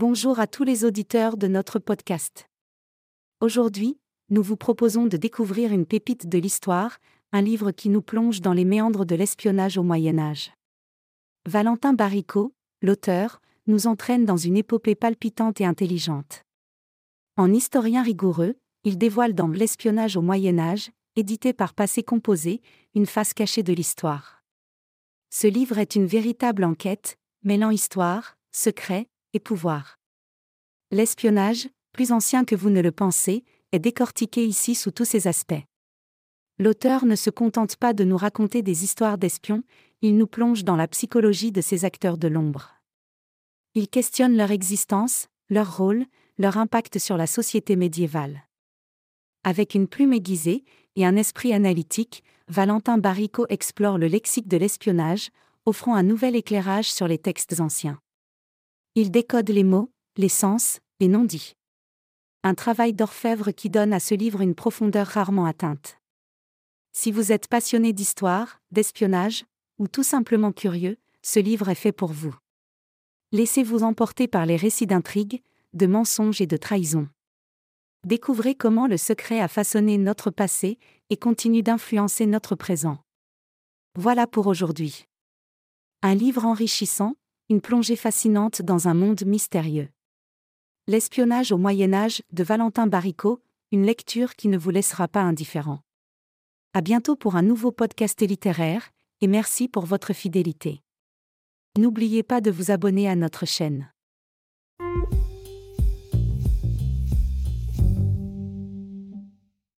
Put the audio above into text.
Bonjour à tous les auditeurs de notre podcast. Aujourd'hui, nous vous proposons de découvrir une pépite de l'histoire, un livre qui nous plonge dans les méandres de l'espionnage au Moyen Âge. Valentin Baricot, l'auteur, nous entraîne dans une épopée palpitante et intelligente. En historien rigoureux, il dévoile dans L'espionnage au Moyen Âge, édité par Passé Composé, une face cachée de l'histoire. Ce livre est une véritable enquête, mêlant histoire, secret et pouvoir. L'espionnage, plus ancien que vous ne le pensez, est décortiqué ici sous tous ses aspects. L'auteur ne se contente pas de nous raconter des histoires d'espions, il nous plonge dans la psychologie de ces acteurs de l'ombre. Il questionne leur existence, leur rôle, leur impact sur la société médiévale. Avec une plume aiguisée et un esprit analytique, Valentin Baricot explore le lexique de l'espionnage, offrant un nouvel éclairage sur les textes anciens. Il décode les mots, les sens, les non-dits. Un travail d'orfèvre qui donne à ce livre une profondeur rarement atteinte. Si vous êtes passionné d'histoire, d'espionnage, ou tout simplement curieux, ce livre est fait pour vous. Laissez-vous emporter par les récits d'intrigues, de mensonges et de trahisons. Découvrez comment le secret a façonné notre passé et continue d'influencer notre présent. Voilà pour aujourd'hui. Un livre enrichissant, une plongée fascinante dans un monde mystérieux. L'espionnage au Moyen Âge de Valentin Baricot, une lecture qui ne vous laissera pas indifférent. À bientôt pour un nouveau podcast littéraire, et merci pour votre fidélité. N'oubliez pas de vous abonner à notre chaîne.